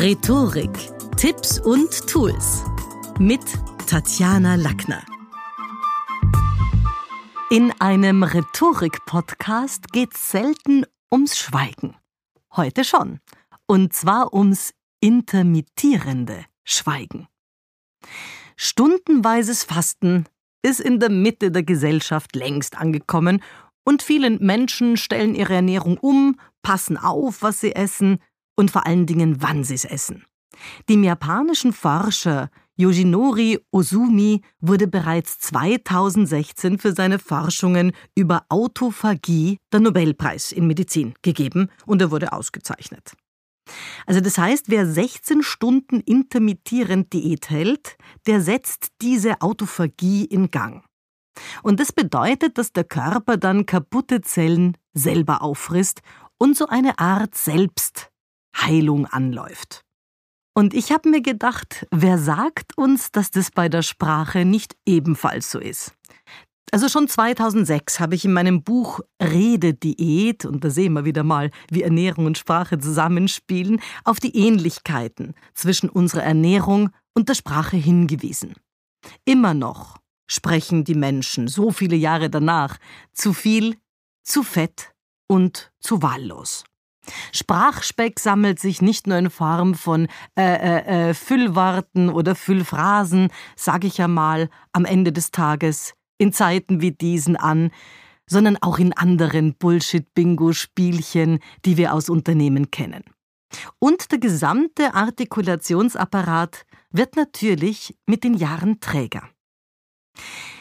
Rhetorik, Tipps und Tools mit Tatjana Lackner. In einem Rhetorik-Podcast geht es selten ums Schweigen. Heute schon. Und zwar ums intermittierende Schweigen. Stundenweises Fasten ist in der Mitte der Gesellschaft längst angekommen und viele Menschen stellen ihre Ernährung um, passen auf, was sie essen und vor allen Dingen, wann sie es essen. Dem japanischen Forscher Yoshinori Ozumi wurde bereits 2016 für seine Forschungen über Autophagie der Nobelpreis in Medizin gegeben und er wurde ausgezeichnet. Also das heißt, wer 16 Stunden intermittierend Diät hält, der setzt diese Autophagie in Gang. Und das bedeutet, dass der Körper dann kaputte Zellen selber auffrisst und so eine Art Selbstheilung anläuft. Und ich habe mir gedacht, wer sagt uns, dass das bei der Sprache nicht ebenfalls so ist? Also schon 2006 habe ich in meinem Buch Redediät, und da sehen wir wieder mal, wie Ernährung und Sprache zusammenspielen, auf die Ähnlichkeiten zwischen unserer Ernährung und der Sprache hingewiesen. Immer noch sprechen die Menschen so viele Jahre danach zu viel, zu fett und zu wahllos. Sprachspeck sammelt sich nicht nur in Form von äh, äh, äh, Füllworten oder Füllphrasen, sage ich ja mal, am Ende des Tages, in Zeiten wie diesen an, sondern auch in anderen Bullshit-Bingo-Spielchen, die wir aus Unternehmen kennen. Und der gesamte Artikulationsapparat wird natürlich mit den Jahren träger.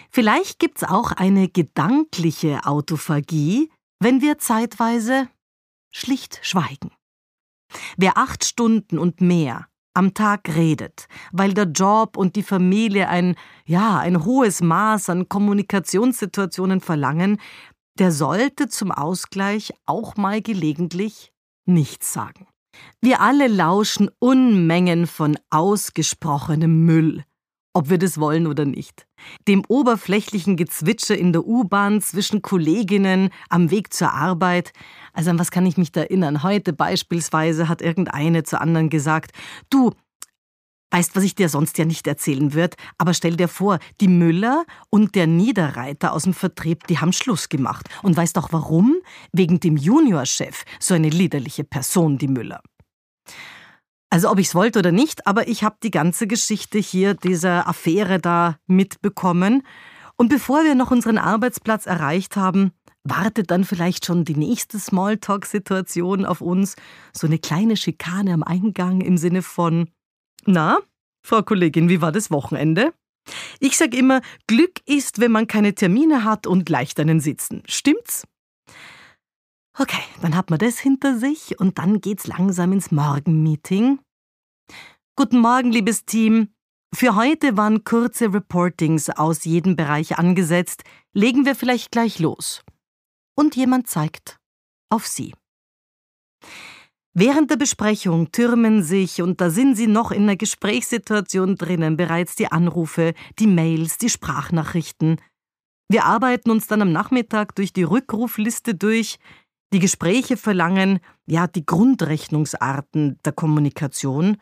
Vielleicht gibt's auch eine gedankliche Autophagie, wenn wir zeitweise schlicht schweigen. Wer acht Stunden und mehr am Tag redet, weil der Job und die Familie ein, ja, ein hohes Maß an Kommunikationssituationen verlangen, der sollte zum Ausgleich auch mal gelegentlich nichts sagen. Wir alle lauschen Unmengen von ausgesprochenem Müll, ob wir das wollen oder nicht. Dem oberflächlichen Gezwitscher in der U-Bahn zwischen Kolleginnen am Weg zur Arbeit. Also an was kann ich mich da erinnern? Heute beispielsweise hat irgendeine zur anderen gesagt, du, Weißt, was ich dir sonst ja nicht erzählen wird, aber stell dir vor, die Müller und der Niederreiter aus dem Vertrieb, die haben Schluss gemacht. Und weißt auch warum? Wegen dem Juniorchef, so eine liederliche Person, die Müller. Also ob ich es wollte oder nicht, aber ich habe die ganze Geschichte hier dieser Affäre da mitbekommen. Und bevor wir noch unseren Arbeitsplatz erreicht haben, wartet dann vielleicht schon die nächste Smalltalk-Situation auf uns. So eine kleine Schikane am Eingang im Sinne von, na, Frau Kollegin, wie war das Wochenende? Ich sag immer, Glück ist, wenn man keine Termine hat und leicht einen sitzen. Stimmt's? Okay, dann hat man das hinter sich und dann geht's langsam ins Morgenmeeting. Guten Morgen, liebes Team. Für heute waren kurze Reportings aus jedem Bereich angesetzt. Legen wir vielleicht gleich los. Und jemand zeigt auf Sie. Während der Besprechung türmen sich, und da sind Sie noch in einer Gesprächssituation drinnen, bereits die Anrufe, die Mails, die Sprachnachrichten. Wir arbeiten uns dann am Nachmittag durch die Rückrufliste durch, die Gespräche verlangen ja die Grundrechnungsarten der Kommunikation.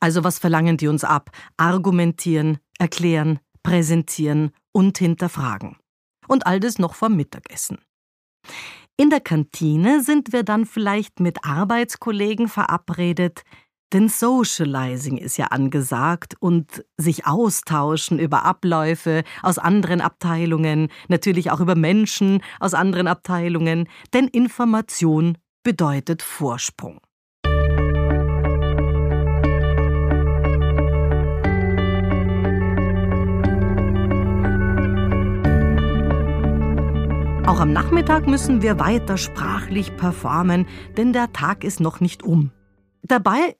Also was verlangen die uns ab? Argumentieren, erklären, präsentieren und hinterfragen. Und all das noch vor Mittagessen. In der Kantine sind wir dann vielleicht mit Arbeitskollegen verabredet, denn Socializing ist ja angesagt und sich austauschen über Abläufe aus anderen Abteilungen, natürlich auch über Menschen aus anderen Abteilungen, denn Information bedeutet Vorsprung. Auch am Nachmittag müssen wir weiter sprachlich performen, denn der Tag ist noch nicht um. Dabei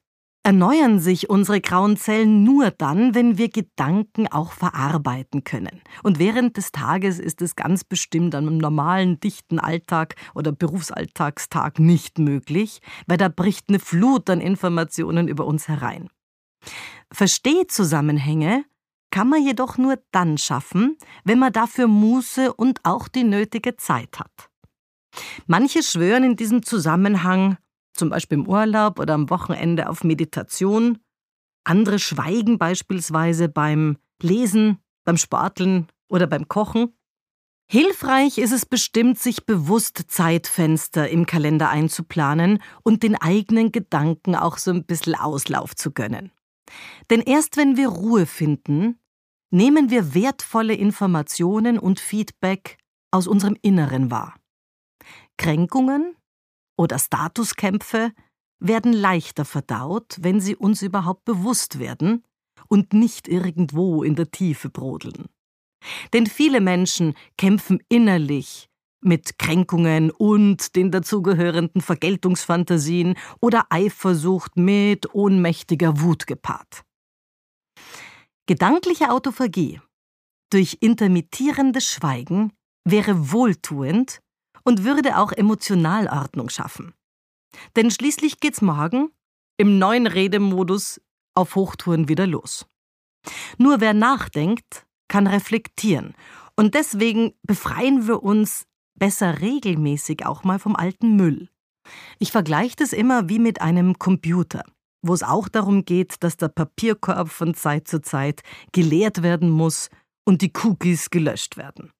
erneuern sich unsere grauen Zellen nur dann, wenn wir Gedanken auch verarbeiten können. Und während des Tages ist es ganz bestimmt an einem normalen, dichten Alltag oder Berufsalltagstag nicht möglich, weil da bricht eine Flut an Informationen über uns herein. Verstehzusammenhänge kann man jedoch nur dann schaffen, wenn man dafür Muße und auch die nötige Zeit hat. Manche schwören in diesem Zusammenhang zum Beispiel im Urlaub oder am Wochenende auf Meditation. Andere schweigen beispielsweise beim Lesen, beim Sporteln oder beim Kochen. Hilfreich ist es bestimmt, sich bewusst Zeitfenster im Kalender einzuplanen und den eigenen Gedanken auch so ein bisschen Auslauf zu gönnen. Denn erst wenn wir Ruhe finden, nehmen wir wertvolle Informationen und Feedback aus unserem Inneren wahr. Kränkungen oder Statuskämpfe werden leichter verdaut, wenn sie uns überhaupt bewusst werden und nicht irgendwo in der Tiefe brodeln. Denn viele Menschen kämpfen innerlich mit Kränkungen und den dazugehörenden Vergeltungsfantasien oder Eifersucht mit ohnmächtiger Wut gepaart. Gedankliche Autophagie durch intermittierendes Schweigen wäre wohltuend und würde auch Emotionalordnung schaffen. Denn schließlich geht's morgen im neuen Redemodus auf Hochtouren wieder los. Nur wer nachdenkt, kann reflektieren. Und deswegen befreien wir uns besser regelmäßig auch mal vom alten Müll. Ich vergleiche das immer wie mit einem Computer, wo es auch darum geht, dass der Papierkorb von Zeit zu Zeit geleert werden muss und die Cookies gelöscht werden.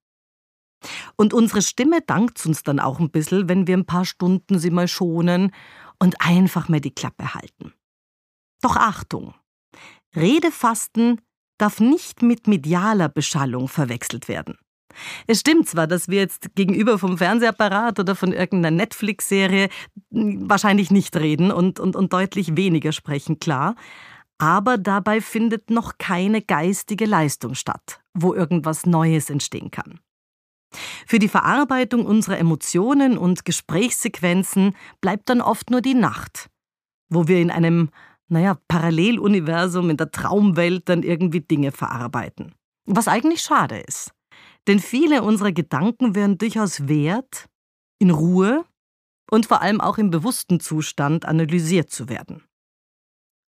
Und unsere Stimme dankt uns dann auch ein bisschen, wenn wir ein paar Stunden sie mal schonen und einfach mal die Klappe halten. Doch Achtung! Redefasten darf nicht mit medialer Beschallung verwechselt werden. Es stimmt zwar, dass wir jetzt gegenüber vom Fernsehapparat oder von irgendeiner Netflix-Serie wahrscheinlich nicht reden und, und, und deutlich weniger sprechen, klar, aber dabei findet noch keine geistige Leistung statt, wo irgendwas Neues entstehen kann. Für die Verarbeitung unserer Emotionen und Gesprächssequenzen bleibt dann oft nur die Nacht, wo wir in einem naja, Paralleluniversum, in der Traumwelt dann irgendwie Dinge verarbeiten. Was eigentlich schade ist. Denn viele unserer Gedanken wären durchaus wert, in Ruhe und vor allem auch im bewussten Zustand analysiert zu werden.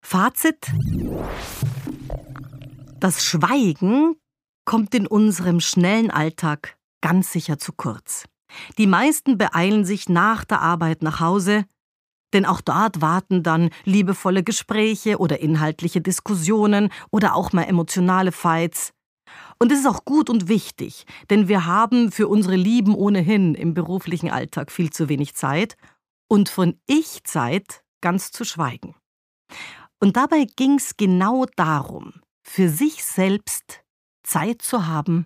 Fazit. Das Schweigen kommt in unserem schnellen Alltag ganz sicher zu kurz. Die meisten beeilen sich nach der Arbeit nach Hause, denn auch dort warten dann liebevolle Gespräche oder inhaltliche Diskussionen oder auch mal emotionale Fights. Und es ist auch gut und wichtig, denn wir haben für unsere Lieben ohnehin im beruflichen Alltag viel zu wenig Zeit und von Ich-Zeit ganz zu schweigen. Und dabei ging es genau darum, für sich selbst Zeit zu haben,